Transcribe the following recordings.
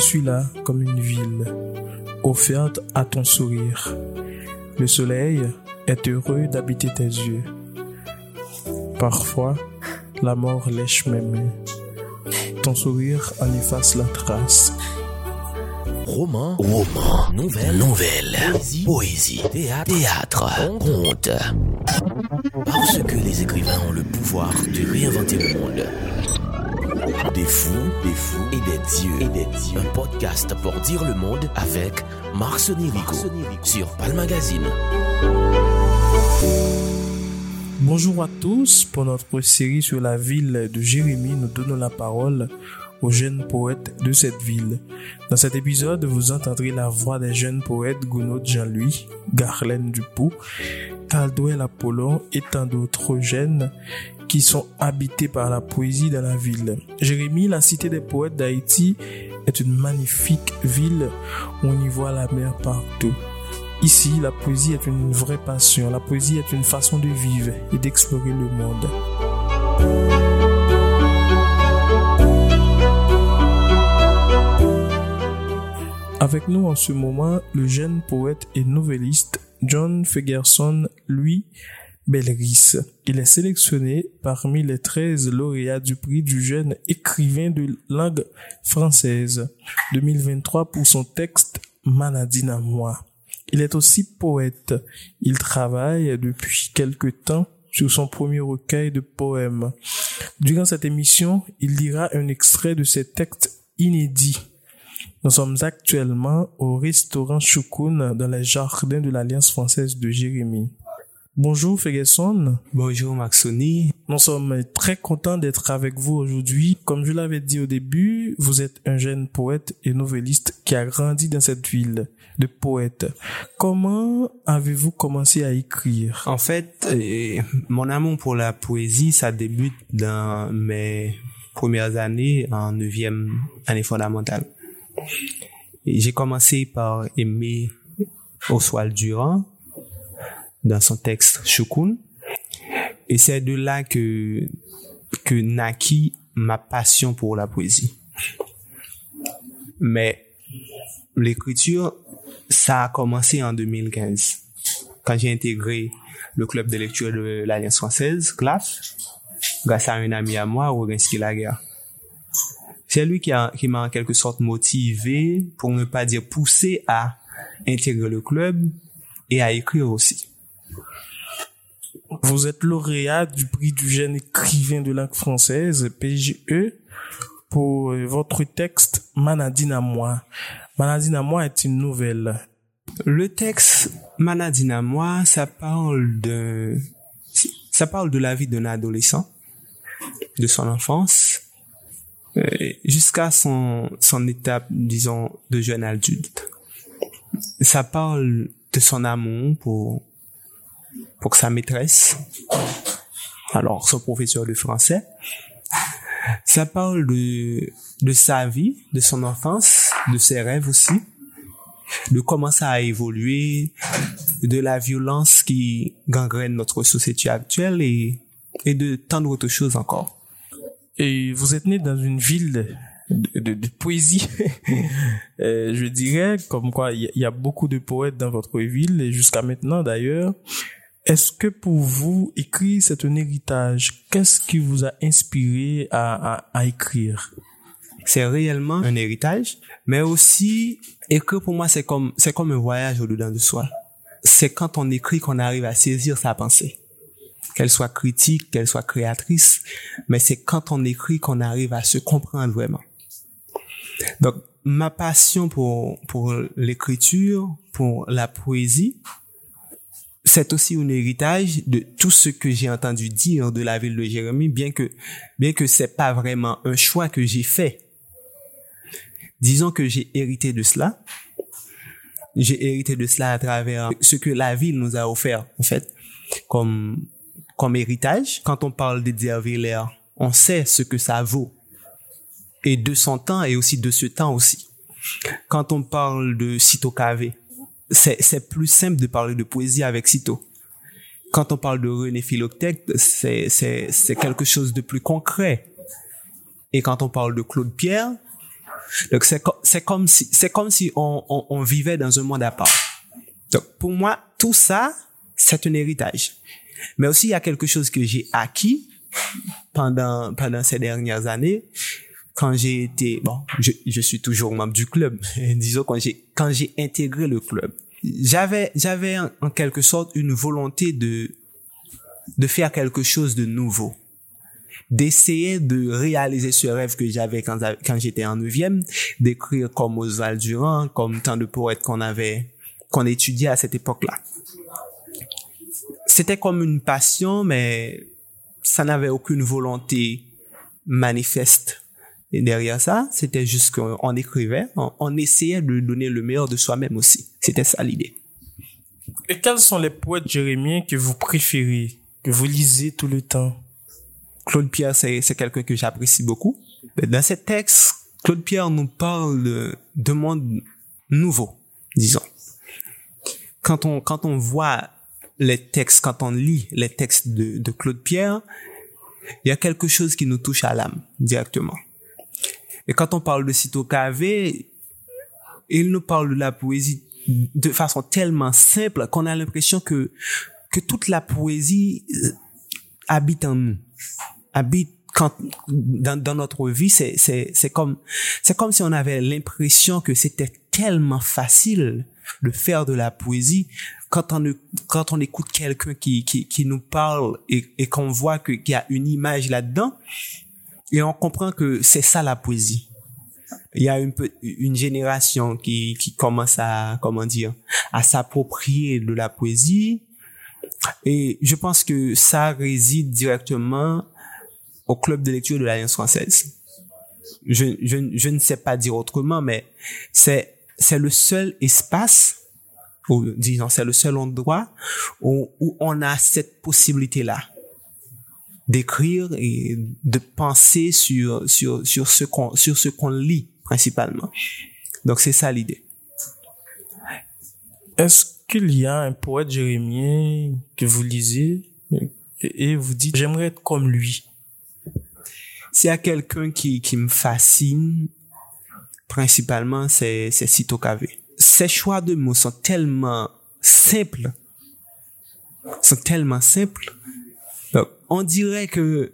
suis là comme une ville, offerte à ton sourire. Le soleil est heureux d'habiter tes yeux. Parfois, la mort lèche mes mains. Ton sourire en efface la trace. Roman, roman, nouvelle, nouvelle, poésie, poésie, théâtre, théâtre, conte. Parce que les écrivains ont le pouvoir de réinventer le monde. Des fous, des fous et des dieux, et des dieux. Un podcast pour dire le monde avec Marc Rico sur Pal Magazine. Bonjour à tous. Pour notre série sur la ville de Jérémie, nous donnons la parole aux jeunes poètes de cette ville. Dans cet épisode, vous entendrez la voix des jeunes poètes Gounod Jean-Louis, Garlène Dupou, Caldwell Apollon et tant d'autres jeunes qui sont habités par la poésie dans la ville. Jérémie, la cité des poètes d'Haïti, est une magnifique ville où on y voit la mer partout. Ici, la poésie est une vraie passion. La poésie est une façon de vivre et d'explorer le monde. Avec nous en ce moment, le jeune poète et novelliste John Fegerson, lui, Belris. Il est sélectionné parmi les 13 lauréats du prix du jeune écrivain de langue française 2023 pour son texte Manadine à moi. Il est aussi poète. Il travaille depuis quelque temps sur son premier recueil de poèmes. Durant cette émission, il lira un extrait de ses textes inédits. Nous sommes actuellement au restaurant Choukoun dans les jardins de l'Alliance française de Jérémie. Bonjour Ferguson. Bonjour Maxoni. Nous sommes très contents d'être avec vous aujourd'hui. Comme je l'avais dit au début, vous êtes un jeune poète et novelliste qui a grandi dans cette ville de poètes. Comment avez-vous commencé à écrire? En fait, euh, mon amour pour la poésie, ça débute dans mes premières années en neuvième année fondamentale. J'ai commencé par aimer Oswald Durand dans son texte Choukoun. Et c'est de là que, que naquit ma passion pour la poésie. Mais l'écriture, ça a commencé en 2015, quand j'ai intégré le club de lecture de l'Alliance française, CLAF, grâce à un ami à moi, Roginski Laguerre. C'est lui qui m'a en quelque sorte motivé, pour ne pas dire poussé à intégrer le club et à écrire aussi. Vous êtes lauréat du prix du jeune écrivain de langue française, PGE, pour votre texte Manadine à moi. Manadine à moi est une nouvelle. Le texte Manadine à moi, ça parle de, ça parle de la vie d'un adolescent, de son enfance, euh, jusqu'à son, son étape, disons, de jeune adulte. Ça parle de son amour pour, pour sa maîtresse, alors son professeur de français. Ça parle de, de sa vie, de son enfance, de ses rêves aussi, de comment ça a évolué, de la violence qui gangrène notre société actuelle et, et de tant d'autres choses encore. Et vous êtes né dans une ville de, de, poésie, euh, je dirais, comme quoi il y, a beaucoup de poètes dans votre ville, et jusqu'à maintenant d'ailleurs. Est-ce que pour vous, écrire, c'est un héritage? Qu'est-ce qui vous a inspiré à, à, à écrire? C'est réellement un héritage, mais aussi, écrire pour moi, c'est comme, c'est comme un voyage au-dedans de soi. C'est quand on écrit qu'on arrive à saisir sa pensée. Qu'elle soit critique, qu'elle soit créatrice, mais c'est quand on écrit qu'on arrive à se comprendre vraiment. Donc, ma passion pour, pour l'écriture, pour la poésie, c'est aussi un héritage de tout ce que j'ai entendu dire de la ville de Jérémie, bien que, bien que c'est pas vraiment un choix que j'ai fait. Disons que j'ai hérité de cela. J'ai hérité de cela à travers ce que la ville nous a offert, en fait, comme, comme héritage. Quand on parle de Villers, on sait ce que ça vaut. Et de son temps et aussi de ce temps aussi. Quand on parle de Cito Cavé, c'est plus simple de parler de poésie avec Cito. Quand on parle de René Philoctète, c'est quelque chose de plus concret. Et quand on parle de Claude Pierre, Donc c'est c'est comme si c'est comme si on, on, on vivait dans un monde à part. Donc pour moi, tout ça, c'est un héritage. Mais aussi il y a quelque chose que j'ai acquis pendant pendant ces dernières années quand j'ai été bon, je, je suis toujours membre du club. Disons quand j'ai quand j'ai intégré le club, j'avais j'avais en, quelque sorte une volonté de de faire quelque chose de nouveau d'essayer de réaliser ce rêve que j'avais quand, quand j'étais en neuvième, d'écrire comme Oswald Durand, comme tant de poètes qu'on avait, qu'on étudiait à cette époque-là. C'était comme une passion, mais ça n'avait aucune volonté manifeste. Et derrière ça, c'était juste qu'on on écrivait, on, on essayait de donner le meilleur de soi-même aussi. C'était ça l'idée. Et quels sont les poètes jérémiens que vous préférez, que vous lisez tout le temps? Claude Pierre, c'est, quelqu'un que j'apprécie beaucoup. Dans ces textes, Claude Pierre nous parle de, de monde nouveau, disons. Quand on, quand on voit les textes, quand on lit les textes de, de Claude Pierre, il y a quelque chose qui nous touche à l'âme directement. Et quand on parle de Cito Cavé, il nous parle de la poésie de façon tellement simple qu'on a l'impression que, que toute la poésie euh, habite en nous. Habite quand dans, dans notre vie c'est c'est c'est comme c'est comme si on avait l'impression que c'était tellement facile de faire de la poésie quand on quand on écoute quelqu'un qui qui qui nous parle et, et qu'on voit que qu'il y a une image là-dedans et on comprend que c'est ça la poésie. Il y a une une génération qui qui commence à comment dire à s'approprier de la poésie. Et je pense que ça réside directement au club de lecture de l'Alliance française. Je, je, je ne sais pas dire autrement, mais c'est, c'est le seul espace, ou disons, c'est le seul endroit où, où on a cette possibilité-là d'écrire et de penser sur, sur, sur ce qu'on, sur ce qu'on lit, principalement. Donc, c'est ça l'idée. Est-ce qu'il y a un poète jérémien que vous lisez et vous dites, j'aimerais être comme lui? S'il y a quelqu'un qui, qui me fascine, principalement, c'est, c'est Cito Cavé. Ses choix de mots sont tellement simples, sont tellement simples. Donc, on dirait que,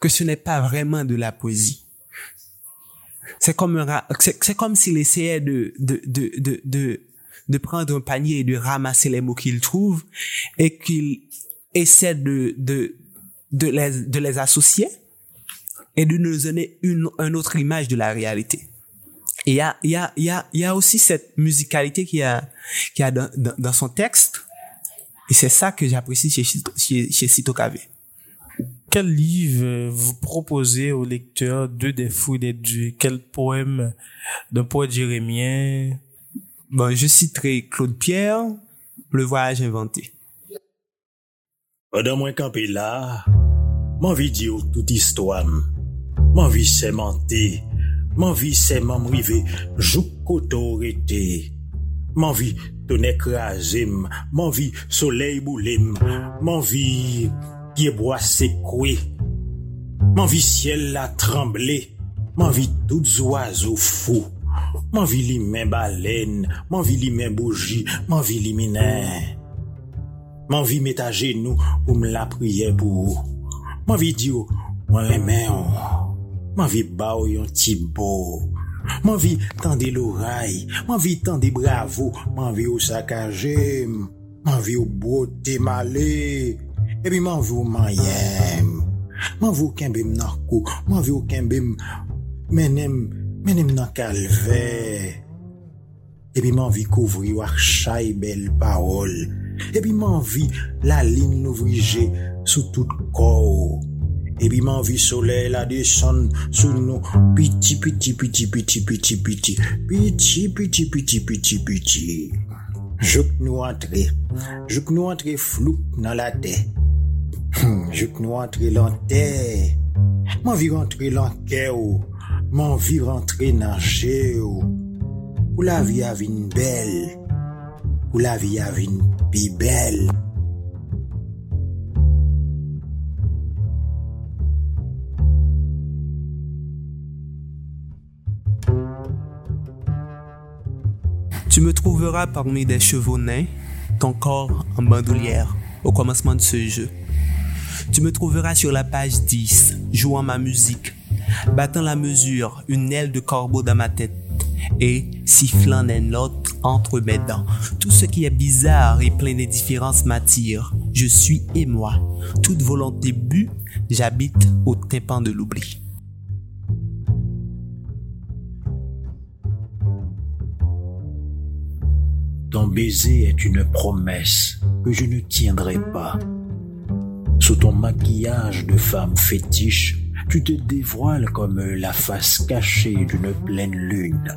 que ce n'est pas vraiment de la poésie. C'est comme c'est, comme s'il essayait de, de, de, de, de, prendre un panier et de ramasser les mots qu'il trouve et qu'il essaie de, de, de les, de les associer et de nous donner une, une autre image de la réalité. Et il y a, y a, y a, y a aussi cette musicalité qu'il y a, qu'il y a dans, dans son texte. Et c'est ça que j'apprécie chez, chez, chez Cito Cavé. Quel livre euh, vous proposez aux lecteurs de Des Fous et des Dieux? Quel poème d'un poète jérémien? Bon, je citerai Claude Pierre, Le voyage inventé. Pendant moi campé là, m'envie dire toute histoire. M'envie sémenter. M'envie c'est m'enriver. Jouk koto rete. M'envie tenek razem, man vi soley boulem, man vi pieboa sekwe, man vi siel la tremble, man vi tout zoazo fou, man vi li men balen, man vi li men boji, man vi li menen. Man vi met a genou pou m la priye pou ou, man vi diyo, mwen remen ou, man vi ba ou yon ti bo ou. Man vi tan de loray, man vi tan de bravo, man vi ou sakajem, man vi ou bote male, epi man vi ou manyem. Man vi ou kembem narko, man vi ou kembem menem, menem nan kalve. Epi man vi kouvri wak chay bel parol, epi man vi la lin nou vrije sou tout kou. Epi man vi sole la deson sou hmm, nou Piti, piti, piti, piti, piti, piti Piti, piti, piti, piti, piti Jouk nou antre Jouk nou antre floup nan la te Jouk nou antre lan te Man vi rentre lan ke ou oh. Man vi rentre nan je ou Ou oh. la vi avin bel Ou la vi avin pi bel Tu me trouveras parmi des chevaux nains, ton corps en bandoulière, au commencement de ce jeu. Tu me trouveras sur la page 10, jouant ma musique, battant la mesure, une aile de corbeau dans ma tête, et sifflant des notes entre mes dents. Tout ce qui est bizarre et plein de différences m'attire. Je suis et moi. Toute volonté but, j'habite au tympan de l'oubli. Baiser est une promesse que je ne tiendrai pas. Sous ton maquillage de femme fétiche, tu te dévoiles comme la face cachée d'une pleine lune.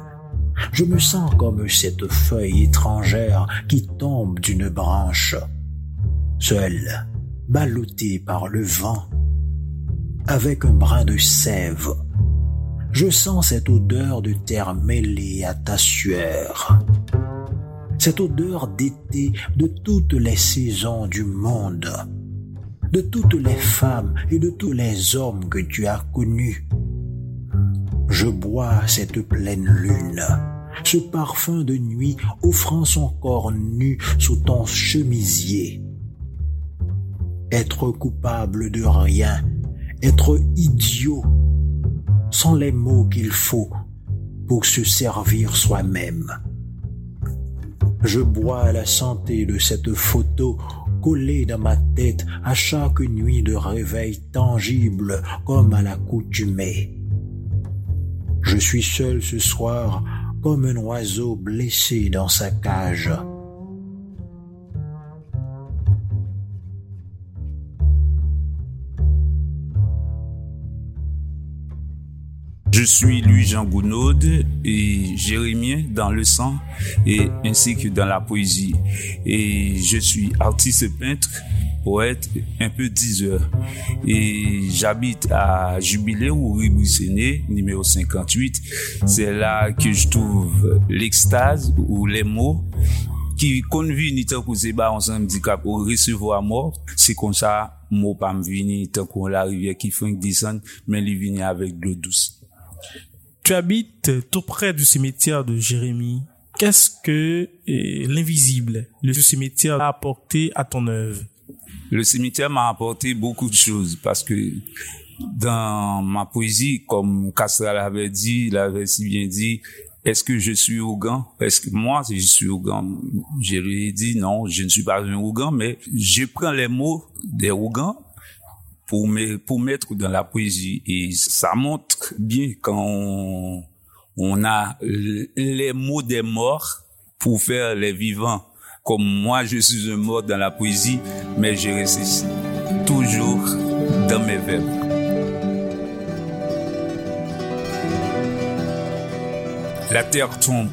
Je me sens comme cette feuille étrangère qui tombe d'une branche, seule, ballottée par le vent, avec un brin de sève. Je sens cette odeur de terre mêlée à ta sueur cette odeur d'été de toutes les saisons du monde, de toutes les femmes et de tous les hommes que tu as connus. Je bois cette pleine lune, ce parfum de nuit offrant son corps nu sous ton chemisier. Être coupable de rien, être idiot, sont les mots qu'il faut pour se servir soi-même. Je bois la santé de cette photo collée dans ma tête à chaque nuit de réveil tangible comme à l'accoutumée. Je suis seul ce soir comme un oiseau blessé dans sa cage. Je suis Louis-Jean Gounod et Jérémien dans le sang et ainsi que dans la poésie. Et je suis artiste peintre, poète, un peu diseur. Et j'habite à Jubilé ou Ribouisséné, numéro 58. C'est là que je trouve l'extase ou les mots ki konvini tenkou se ba ansan mdikap ou resevo a mor, se kon sa mou pa mvini tenkou la rivye ki fwenk disan, men li vini avèk glodous. Tu habites tout près du cimetière de Jérémie. Qu'est-ce que l'invisible, le cimetière a apporté à ton œuvre? Le cimetière m'a apporté beaucoup de choses parce que dans ma poésie, comme Castral avait dit, il avait si bien dit, est-ce que je suis Ougan Est-ce que moi, je suis Ougan Je lui ai dit non, je ne suis pas un Ougan, mais je prends les mots des Ougans pour, pour mettre dans la poésie. Et ça montre bien quand on, a les mots des morts pour faire les vivants. Comme moi, je suis un mort dans la poésie, mais je reste toujours dans mes verbes. La terre tombe.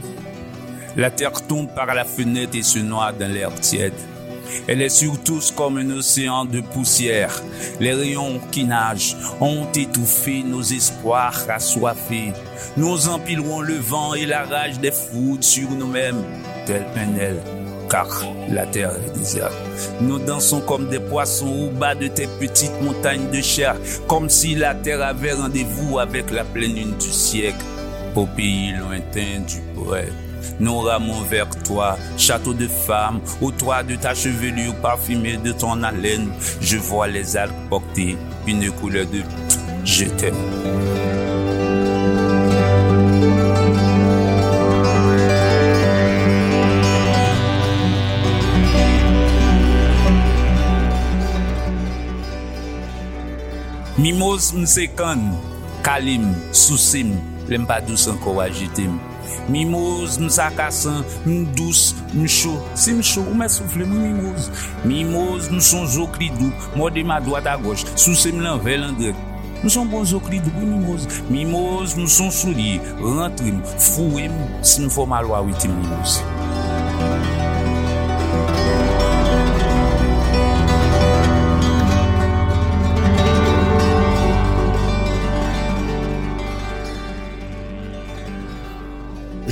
La terre tombe par la fenêtre et se noie dans l'air tiède. Elle est sur tous comme un océan de poussière. Les rayons qui nagent ont étouffé nos espoirs assoiffés. Nous empilerons le vent et la rage des foudres sur nous-mêmes, tel un car la terre est déserte. Nous dansons comme des poissons au bas de tes petites montagnes de chair, comme si la terre avait rendez-vous avec la pleine lune du siècle, au pays lointain du poète. Nous ramons vers toi, château de femme, au toit de ta chevelure parfumée de ton haleine. Je vois les algues porter une couleur de je t'aime. Mimos msekan, kalim, susim, lem pa dousan kowa jitim. Mimoz msakasan, mdous, mchou Si mchou, ou mè soufle mou mimoz Mimoz mson zokri dou Mode ma doat a goch Sou se mlan vel an grek Mson bon zokri dou pou mimoz Mimoz mson souli, rentrim, fouim Si mfo malwa witi mimoz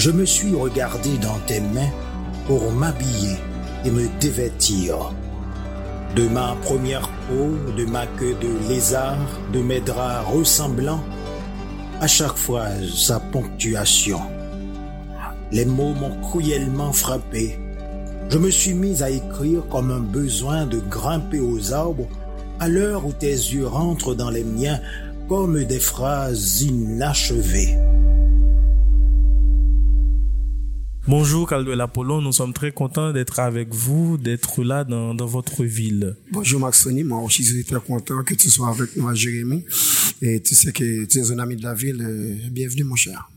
je me suis regardé dans tes mains pour m'habiller et me dévêtir. De ma première peau, de ma queue de lézard, de mes draps ressemblants, à chaque fois sa ponctuation. les mots m'ont cruellement frappé. Je me suis mis à écrire comme un besoin de grimper aux arbres à l'heure où tes yeux rentrent dans les miens comme des phrases inachevées. Bonjour Caldwell Apollon, nous sommes très contents d'être avec vous, d'être là dans, dans votre ville. Bonjour Maxoni, moi aussi je suis très content que tu sois avec nous à Jérémy. Et tu sais que tu es un ami de la ville. Euh, Bienvenue mon cher.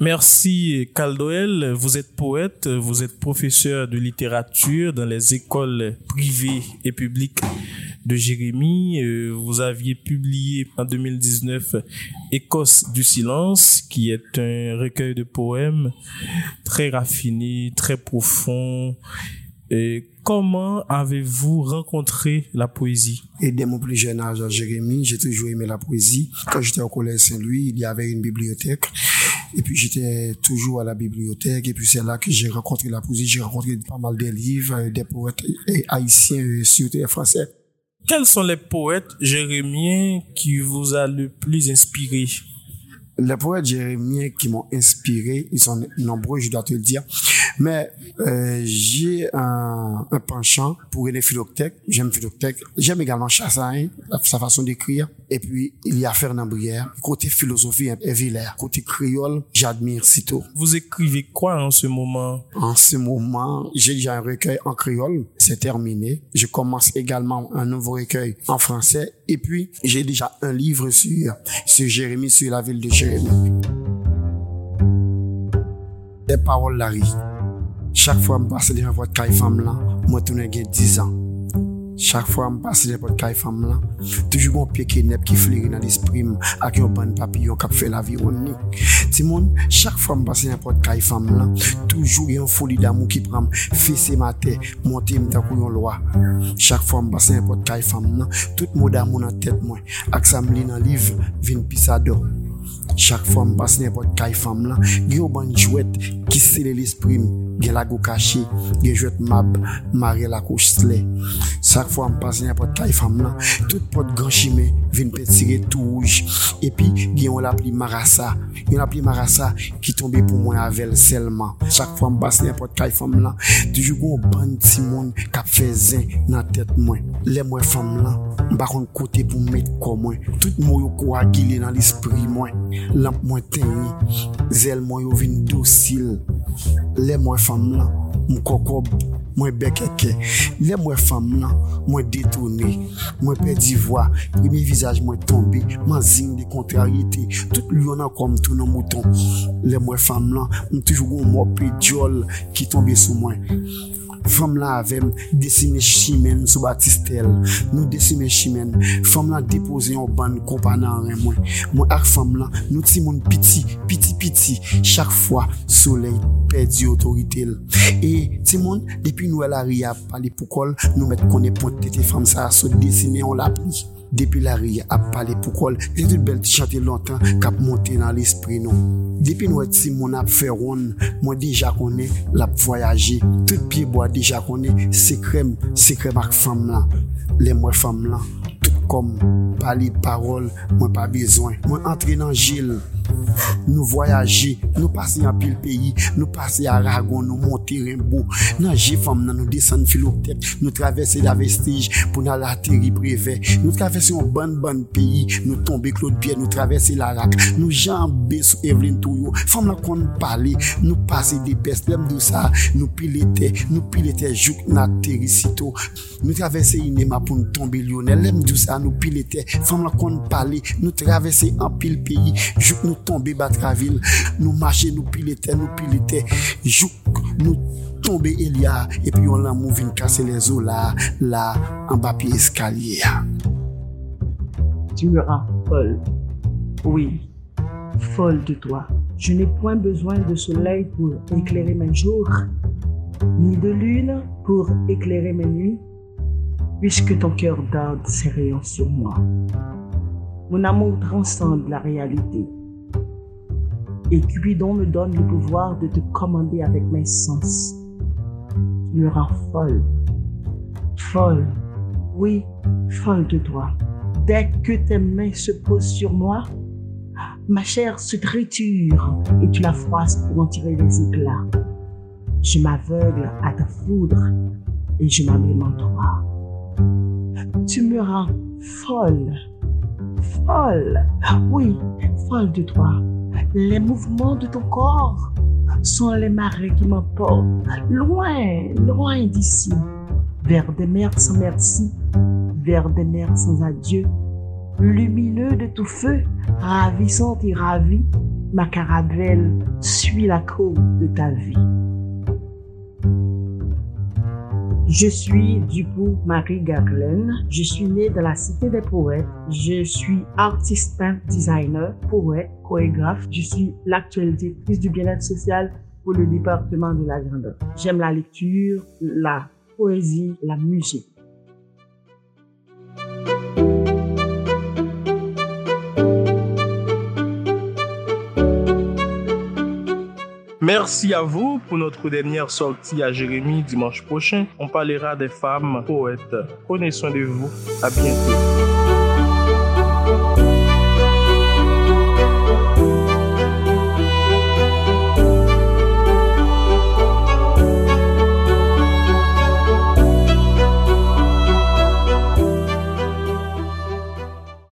Merci Caldoel, vous êtes poète, vous êtes professeur de littérature dans les écoles privées et publiques de Jérémy. Euh, Vous aviez publié en 2019 Écosse du silence, qui est un recueil de poèmes très raffiné, très profond. Et comment avez-vous rencontré la poésie? Et dès mon plus jeune âge Jérémy, j'ai toujours aimé la poésie. Quand j'étais au collège Saint-Louis, il y avait une bibliothèque. Et puis j'étais toujours à la bibliothèque. Et puis c'est là que j'ai rencontré la poésie. J'ai rencontré pas mal de livres, euh, des poètes euh, haïtiens, surtout français. Quels sont les poètes jérémiens qui vous a le plus inspiré? Les poètes jérémiens qui m'ont inspiré, ils sont nombreux, je dois te le dire. Mais euh, j'ai un, un penchant pour les Philoctèque. J'aime Philoctèque. J'aime également Chassagne, sa façon d'écrire. Et puis, il y a Fernand Brière. Côté philosophie, et Villers. Côté créole, j'admire Cito. Vous écrivez quoi en ce moment? En ce moment, j'ai déjà un recueil en créole. C'est terminé. Je commence également un nouveau recueil en français. Et puis, j'ai déjà un livre sur, sur Jérémie, sur la ville de Jérémie. Des paroles Larry. Chak fwa m pase devan pot kay fam lan, mwen tounen gen 10 an. Chak fwa m pase devan pot kay fam lan, toujou goun pye ki nep ki fleri nan disprim ak yon ban papiyon kap fe la vi on ni. Ti moun, chak fwa m pase devan pot kay fam lan, toujou yon foli damou ki pram fese mate, monte mta kou yon loa. Chak fwa m pase devan pot kay fam lan, tout mou damou nan tet mwen, ak sa m li nan liv vin pisa do. Chak fom pas nepot kay fom lan, gen yo ban jwet ki sile l'esprim, gen la go kache, gen jwet mab, mare la kouch sle. Chak fom pas nepot kay fom lan, tout pot ganshime vin petire tou ouj. Epi gen yo la pli marasa, gen la pli marasa ki tombe pou mwen avel selman. Chak fom pas nepot kay fom lan, toujou kon ban ti moun kap fezen nan tet mwen. Le mwen fom lan, bakon kote pou met kon mwen, tout mou yo kwa gile nan l'esprim mwen. Lamp mwen tenyi, zel mwen yo vin dosil. Le mwen fam lan, mwen kokob, mwen bekeke. Le mwen fam lan, mwen detone, mwen pedi vwa. Premi vizaj mwen tombe, man zing de kontrarite. Tout lyonan kom tou nan mouton. Le mwen fam lan, mwen toujou goun mwen pe diol ki tombe sou mwen. Fom la avem desine chimen sou batistel Nou desine chimen Fom la depoze yon ban kompanan ren mwen Mwen ak fom la nou ti moun piti Piti piti Chak fwa soley perdi otoritel E ti moun depi nou el ari ap pali pou kol Nou met konen pote te fom sa So desine yon la pli Depi la riye ap pale pou kol, se tout bel ti chante lontan kap monte nan l'esprit nou. Depi nou eti moun ap fe ron, moun deja konen lap voyaje. Tout piye bo a deja konen, se krem, se krem ak fam lan. Le mwen fam lan, tout kom, pali parol, mwen pa bezwen. Mwen entre nan jil. Nou voyaje, nou pase yon pil peyi, nou pase Aragon, nou monte Rimbaud, nan Jefam nan nou desen Filotep, nou travesse la vestij pou nan la teri breve, nou travesse yon ban ban peyi, nou tombe Claude Pierre, nou travesse la rak, nou jambe sou Evelyn Touyo, fam la kon pale, nou pase de Beslem dousa, nou pilete, nou pilete Jouk nan teri sito, nou travesse Inema pou nou tombe Lionel, lem dousa nou pilete, fam la kon pale, nou travesse an pil peyi, Jouk nou nous tomber Batraville, nous marcher, nous pileter, nous pileter, jouk nous tomber Elia, et puis on l'a mouvé casser les os là, là, en bas pied escalier. Tu me rends folle. Oui, folle de toi. Je n'ai point besoin de soleil pour éclairer mes jours, ni de lune pour éclairer mes nuits, puisque ton cœur darde ses rayons sur moi. Mon amour transcende la réalité. Et Cupidon me donne le pouvoir de te commander avec mes sens. Tu me rends folle. Folle. Oui, folle de toi. Dès que tes mains se posent sur moi, Ma chair se triture et tu la froisses pour en tirer les éclats. Je m'aveugle à ta foudre et je m'abîme en toi. Tu me rends folle, folle, oui, folle de toi. Les mouvements de ton corps sont les marées qui m'emportent loin, loin d'ici, vers des mers sans merci, vers des mers sans adieu. Lumineux de tout feu, ravissante et ravie, ma caravelle suit la côte de ta vie. Je suis Dupou Marie Garlaine. Je suis née dans la cité des poètes. Je suis artiste peintre, designer, poète, chorégraphe. Je suis l'actuelle directrice du bien-être social pour le département de la grandeur. J'aime la lecture, la poésie, la musique. Merci à vous pour notre dernière sortie à Jérémie dimanche prochain. On parlera des femmes poètes. Prenez soin de vous. À bientôt.